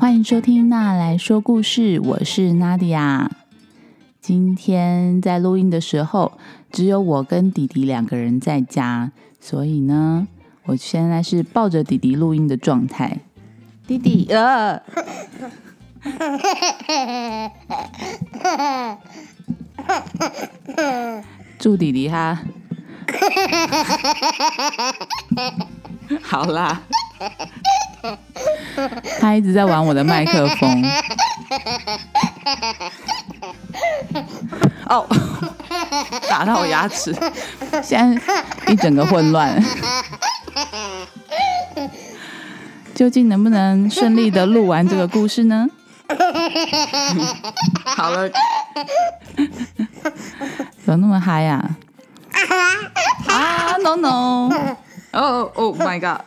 欢迎收听娜来说故事，我是娜迪亚。今天在录音的时候，只有我跟弟弟两个人在家，所以呢，我现在是抱着弟弟录音的状态。弟弟，呃，祝弟弟哈，好啦。他一直在玩我的麦克风。哦，打到我牙齿，现在一整个混乱。究竟能不能顺利的录完这个故事呢？好了，怎么那么嗨呀？啊，no no！哦，oh my god！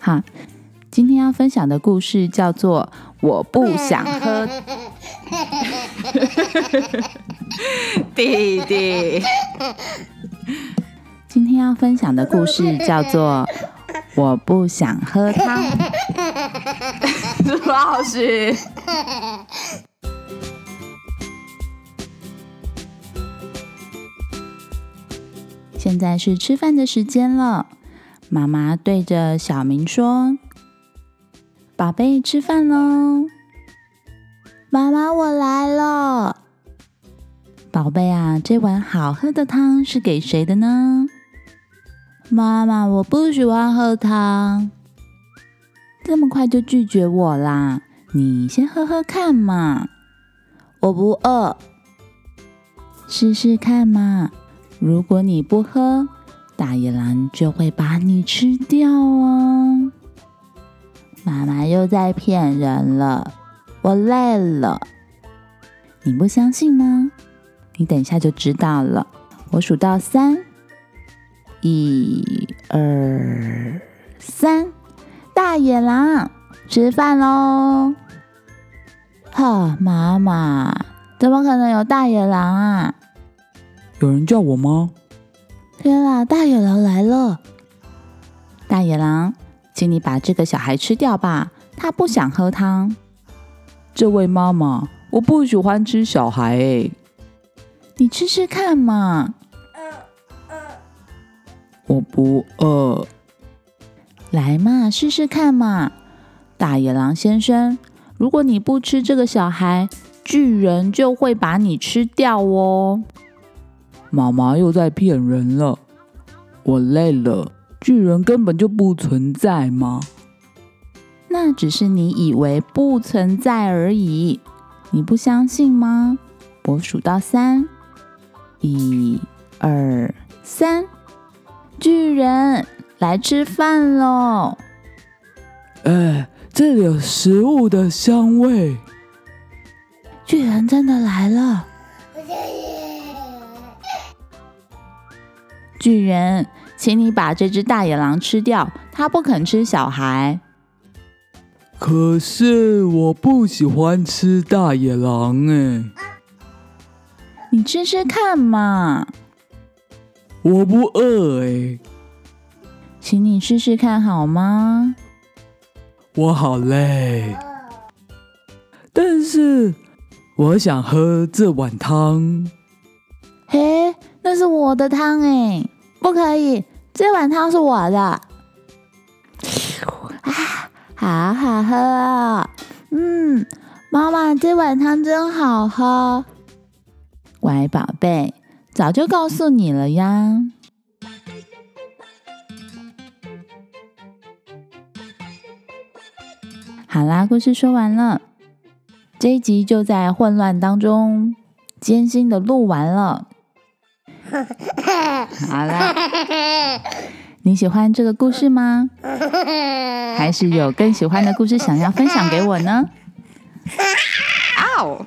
好，今天要分享的故事叫做《我不想喝》。弟弟，今天要分享的故事叫做《我不想喝汤》。朱老师，现在是吃饭的时间了。妈妈对着小明说：“宝贝，吃饭喽！”妈妈，我来了。宝贝啊，这碗好喝的汤是给谁的呢？妈妈，我不喜欢喝汤。这么快就拒绝我啦？你先喝喝看嘛。我不饿，试试看嘛。如果你不喝，大野狼就会把你吃掉哦！妈妈又在骗人了，我累了。你不相信吗？你等一下就知道了。我数到三，一、二、三，大野狼吃饭喽！哈，妈妈，怎么可能有大野狼啊？有人叫我吗？天啊！大野狼来了！大野狼，请你把这个小孩吃掉吧，他不想喝汤。这位妈妈，我不喜欢吃小孩诶。你吃吃看嘛。我不饿。来嘛，试试看嘛。大野狼先生，如果你不吃这个小孩，巨人就会把你吃掉哦。妈妈又在骗人了，我累了。巨人根本就不存在吗？那只是你以为不存在而已。你不相信吗？我数到三，一、二、三，巨人来吃饭喽！哎，这里有食物的香味。巨人真的来了。巨人，请你把这只大野狼吃掉，它不肯吃小孩。可是我不喜欢吃大野狼哎，你吃吃看嘛。我不饿哎，请你试试看好吗？我好累，但是我想喝这碗汤。嘿，那是我的汤哎。不可以，这碗汤是我的。啊，好好喝哦！嗯，妈妈，这碗汤真好喝。乖宝贝，早就告诉你了呀。好啦，故事说完了，这一集就在混乱当中艰辛的录完了。好了，你喜欢这个故事吗？还是有更喜欢的故事想要分享给我呢？哦！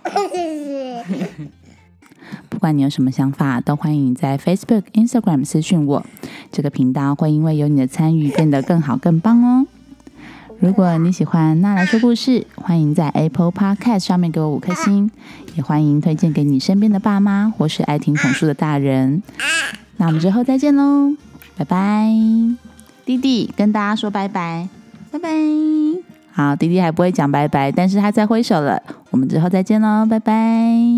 不管你有什么想法，都欢迎在 Facebook、Instagram 私讯我。这个频道会因为有你的参与变得更好、更棒哦。如果你喜欢娜来说故事，欢迎在 Apple Podcast 上面给我五颗星，也欢迎推荐给你身边的爸妈或是爱听童书的大人。那我们之后再见喽，拜拜！弟弟跟大家说拜拜。拜拜。好，弟弟还不会讲拜拜，但是他在挥手了。我们之后再见喽，拜拜。